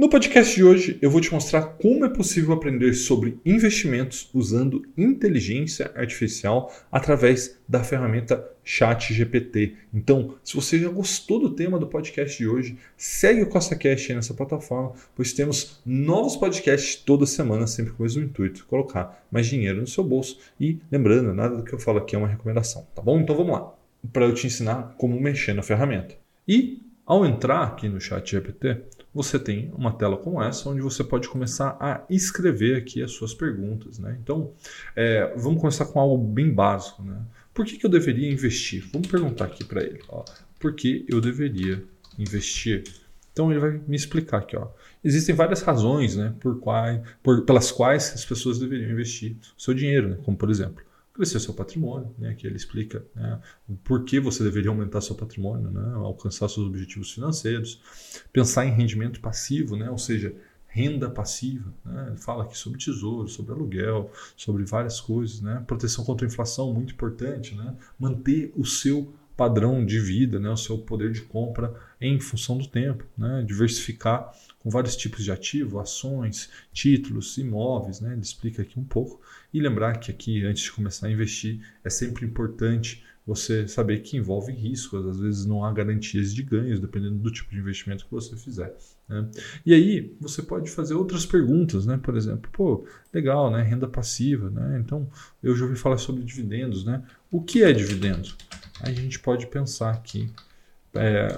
No podcast de hoje, eu vou te mostrar como é possível aprender sobre investimentos usando inteligência artificial através da ferramenta ChatGPT. Então, se você já gostou do tema do podcast de hoje, segue o CostaCast aí nessa plataforma, pois temos novos podcasts toda semana, sempre com o mesmo intuito, colocar mais dinheiro no seu bolso. E lembrando, nada do que eu falo aqui é uma recomendação, tá bom? Então vamos lá, para eu te ensinar como mexer na ferramenta. E ao entrar aqui no ChatGPT, você tem uma tela como essa, onde você pode começar a escrever aqui as suas perguntas. Né? Então, é, vamos começar com algo bem básico. Né? Por que, que eu deveria investir? Vamos perguntar aqui para ele. Ó, por que eu deveria investir? Então, ele vai me explicar aqui. Ó. Existem várias razões né, por quais, por, pelas quais as pessoas deveriam investir o seu dinheiro, né? como por exemplo, crescer seu patrimônio, né, que ele explica né, por que você deveria aumentar seu patrimônio, né, alcançar seus objetivos financeiros, pensar em rendimento passivo, né, ou seja, renda passiva. Né, ele fala aqui sobre tesouro, sobre aluguel, sobre várias coisas, né, proteção contra a inflação, muito importante, né, manter o seu padrão de vida, né, o seu poder de compra em função do tempo, né, diversificar com vários tipos de ativo, ações, títulos, imóveis, né, ele explica aqui um pouco. E lembrar que aqui, antes de começar a investir, é sempre importante você saber que envolve riscos, às vezes não há garantias de ganhos, dependendo do tipo de investimento que você fizer. Né? E aí você pode fazer outras perguntas, né? Por exemplo, pô, legal, né? Renda passiva, né? Então eu já ouvi falar sobre dividendos, né? O que é dividendo? Aí a gente pode pensar aqui, é,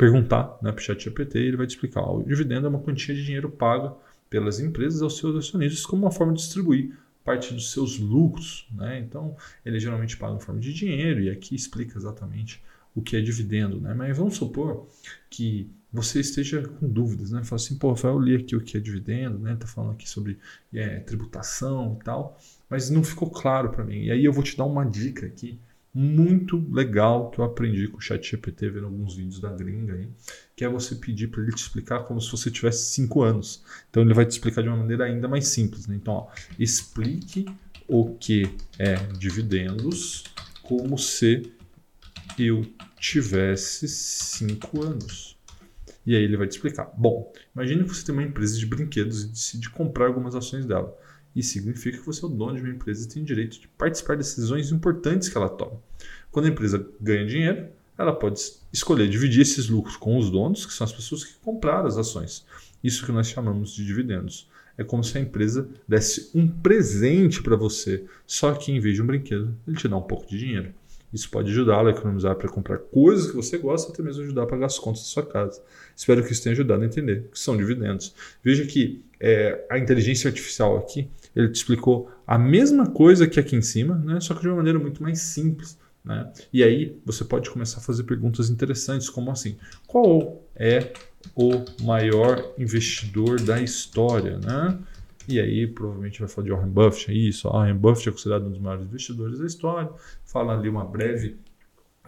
perguntar né, para o ChatGPT e ele vai te explicar. o dividendo é uma quantia de dinheiro paga pelas empresas aos seus acionistas como uma forma de distribuir parte dos seus lucros. Né? Então, ele geralmente paga em forma de dinheiro e aqui explica exatamente o que é dividendo. Né? Mas vamos supor que você esteja com dúvidas, né? Fala assim, pô, Rafael, eu li aqui o que é dividendo, né? Tá falando aqui sobre é, tributação e tal, mas não ficou claro para mim. E aí eu vou te dar uma dica aqui muito legal que eu aprendi com o ChatGPT vendo alguns vídeos da gringa aí, que é você pedir para ele te explicar como se você tivesse 5 anos. Então ele vai te explicar de uma maneira ainda mais simples. Né? Então, ó, explique o que é dividendos como se eu tivesse 5 anos. E aí ele vai te explicar. Bom, imagine que você tem uma empresa de brinquedos e decide comprar algumas ações dela. Isso significa que você é o dono de uma empresa e tem direito de participar de decisões importantes que ela toma. Quando a empresa ganha dinheiro, ela pode escolher dividir esses lucros com os donos, que são as pessoas que compraram as ações. Isso que nós chamamos de dividendos. É como se a empresa desse um presente para você, só que em vez de um brinquedo, ele te dá um pouco de dinheiro. Isso pode ajudá-lo a economizar para comprar coisas que você gosta, até mesmo ajudar a pagar as contas da sua casa. Espero que isso tenha ajudado a entender o que são dividendos. Veja que é, a inteligência artificial aqui, ele te explicou a mesma coisa que aqui em cima, né? só que de uma maneira muito mais simples. Né? E aí você pode começar a fazer perguntas interessantes, como assim: qual é o maior investidor da história? Né? E aí, provavelmente vai falar de Warren Buffett, é isso. Warren Buffett é considerado um dos maiores investidores da história. Fala ali uma breve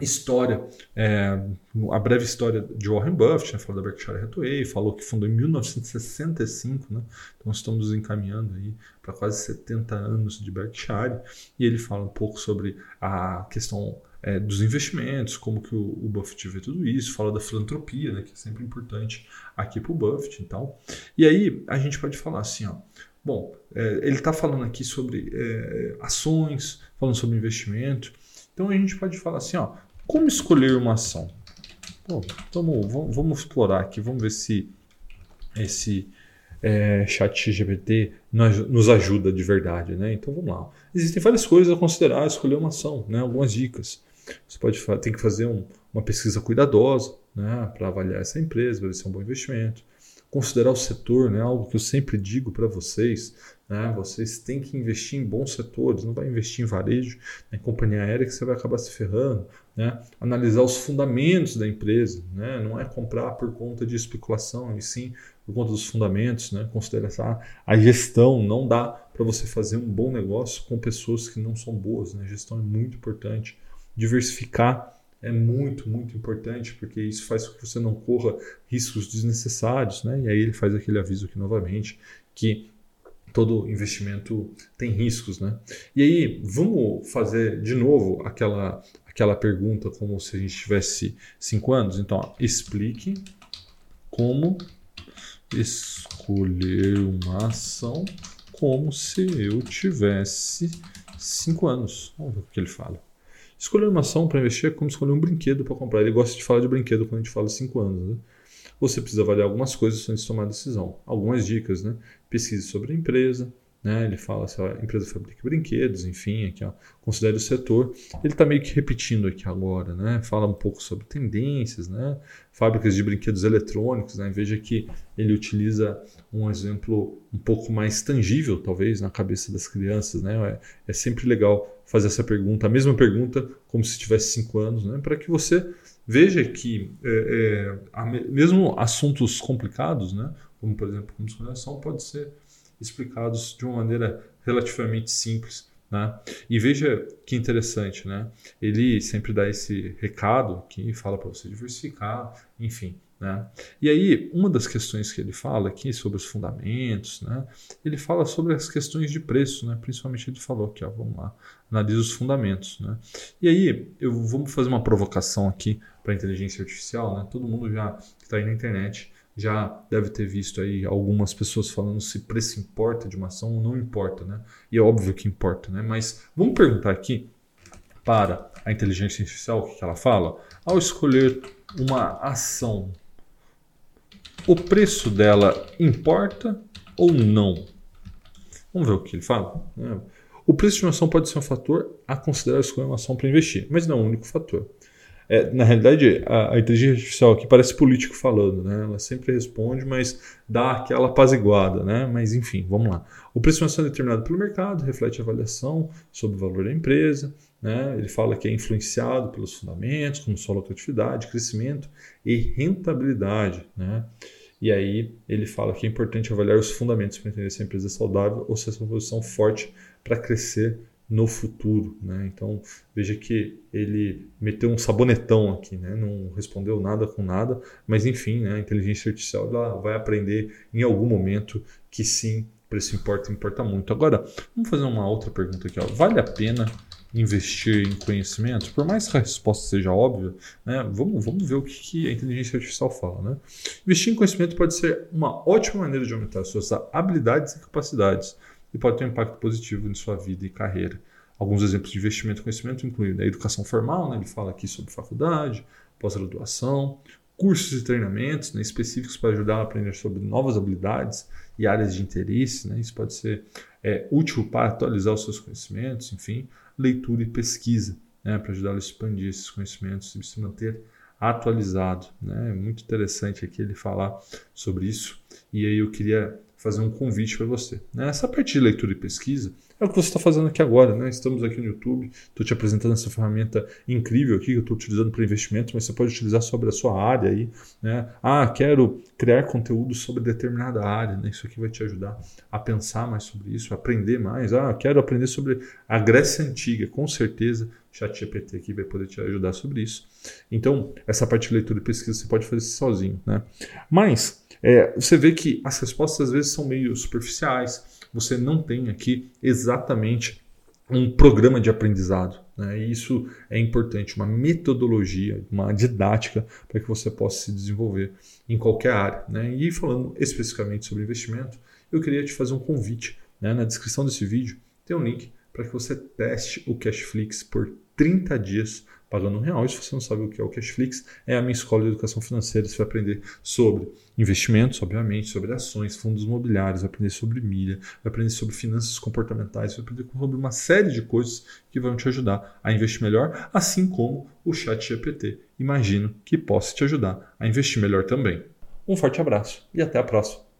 história, é, a breve história de Warren Buffett, né, da Berkshire Hathaway, falou que fundou em 1965, né, então estamos encaminhando aí para quase 70 anos de Berkshire, e ele fala um pouco sobre a questão é, dos investimentos, como que o, o, Buffett vê tudo isso, fala da filantropia, né, que é sempre importante aqui para o Buffett e tal. E aí a gente pode falar assim, ó, Bom, é, ele está falando aqui sobre é, ações, falando sobre investimento. Então a gente pode falar assim, ó, como escolher uma ação? Pô, vamos, vamos, vamos, explorar aqui, vamos ver se esse é, chat GPT nos ajuda de verdade, né? Então vamos lá. Existem várias coisas a considerar, escolher uma ação, né? Algumas dicas. Você pode tem que fazer um, uma pesquisa cuidadosa, né? Para avaliar essa empresa, ver se é um bom investimento considerar o setor, né? algo que eu sempre digo para vocês, né? vocês têm que investir em bons setores, não vai investir em varejo, em companhia aérea que você vai acabar se ferrando, né? analisar os fundamentos da empresa, né? não é comprar por conta de especulação, e sim por conta dos fundamentos, né? considerar a gestão, não dá para você fazer um bom negócio com pessoas que não são boas, né? a gestão é muito importante, diversificar é muito, muito importante, porque isso faz com que você não corra riscos desnecessários, né? E aí ele faz aquele aviso aqui novamente que todo investimento tem riscos, né? E aí, vamos fazer de novo aquela, aquela pergunta como se a gente tivesse cinco anos? Então, ó, explique como escolher uma ação como se eu tivesse cinco anos. Vamos ver o que ele fala. Escolher uma ação para investir é como escolher um brinquedo para comprar. Ele gosta de falar de brinquedo quando a gente fala cinco anos. Né? Você precisa avaliar algumas coisas antes de tomar a decisão. Algumas dicas, né? Pesquise sobre a empresa, né? Ele fala se a empresa fabrica brinquedos, enfim, aqui, ó, considere o setor. Ele está meio que repetindo aqui agora, né? Fala um pouco sobre tendências, né? Fábricas de brinquedos eletrônicos, né? Veja que ele utiliza um exemplo um pouco mais tangível, talvez, na cabeça das crianças, né? É, é sempre legal fazer essa pergunta, a mesma pergunta, como se tivesse cinco anos, né? Para que você veja que é, é, mesmo assuntos complicados, né? Como por exemplo, como escolher pode ser explicados de uma maneira relativamente simples. Né? E veja que interessante, né? ele sempre dá esse recado que fala para você diversificar, enfim. Né? E aí, uma das questões que ele fala aqui sobre os fundamentos, né? ele fala sobre as questões de preço, né? principalmente ele falou aqui, ó, vamos lá, analisa os fundamentos. Né? E aí, eu vamos fazer uma provocação aqui para a inteligência artificial. Né? Todo mundo já está aí na internet já deve ter visto aí algumas pessoas falando se preço importa de uma ação ou não importa, né? E é óbvio que importa, né? Mas vamos perguntar aqui para a inteligência artificial o que ela fala. Ao escolher uma ação, o preço dela importa ou não? Vamos ver o que ele fala. Né? O preço de uma ação pode ser um fator a considerar escolher uma ação para investir, mas não é o único fator. É, na realidade, a, a, inteligência artificial aqui parece político falando, né? Ela sempre responde, mas dá aquela apaziguada, né? Mas enfim, vamos lá. O preço de uma ação é determinado pelo mercado, reflete a avaliação sobre o valor da empresa, né? Ele fala que é influenciado pelos fundamentos, como sua lucratividade, crescimento e rentabilidade, né? E aí ele fala que é importante avaliar os fundamentos para entender se a empresa é saudável ou se essa posição forte para crescer no futuro. Né? Então veja que ele meteu um sabonetão aqui, né? não respondeu nada com nada, mas enfim, né? a inteligência artificial ela vai aprender em algum momento que sim, preço importa, importa muito. Agora, vamos fazer uma outra pergunta aqui. Ó. Vale a pena investir em conhecimento? Por mais que a resposta seja óbvia, né? vamos, vamos ver o que, que a inteligência artificial fala. Né? Investir em conhecimento pode ser uma ótima maneira de aumentar suas habilidades e capacidades e pode ter um impacto positivo em sua vida e carreira. Alguns exemplos de investimento em conhecimento incluem a educação formal, né? ele fala aqui sobre faculdade, pós-graduação, cursos e treinamentos né, específicos para ajudar a aprender sobre novas habilidades e áreas de interesse. Né? Isso pode ser é, útil para atualizar os seus conhecimentos, enfim, leitura e pesquisa, né, para ajudá-lo a expandir esses conhecimentos e se manter atualizado. Né? É muito interessante aqui ele falar sobre isso. E aí eu queria fazer um convite para você. Né? Essa parte de leitura e pesquisa é o que você está fazendo aqui agora. Né? Estamos aqui no YouTube, estou te apresentando essa ferramenta incrível aqui que eu estou utilizando para investimento, mas você pode utilizar sobre a sua área aí. Né? Ah, quero criar conteúdo sobre determinada área. Né? Isso aqui vai te ajudar a pensar mais sobre isso, aprender mais. Ah, quero aprender sobre a Grécia Antiga. Com certeza, ChatGPT aqui vai poder te ajudar sobre isso. Então, essa parte de leitura e pesquisa você pode fazer sozinho. Né? Mas é, você vê que as respostas às vezes são meio superficiais, você não tem aqui exatamente um programa de aprendizado. Né? E isso é importante, uma metodologia, uma didática para que você possa se desenvolver em qualquer área. Né? E falando especificamente sobre investimento, eu queria te fazer um convite. Né? Na descrição desse vídeo tem um link para que você teste o Cashflix por 30 dias pagando um real. E se você não sabe o que é o Cashflix, é a minha escola de educação financeira. Você vai aprender sobre investimentos, obviamente, sobre ações, fundos imobiliários, vai aprender sobre milha, vai aprender sobre finanças comportamentais, vai aprender sobre uma série de coisas que vão te ajudar a investir melhor, assim como o Chat GPT. Imagino que possa te ajudar a investir melhor também. Um forte abraço e até a próxima.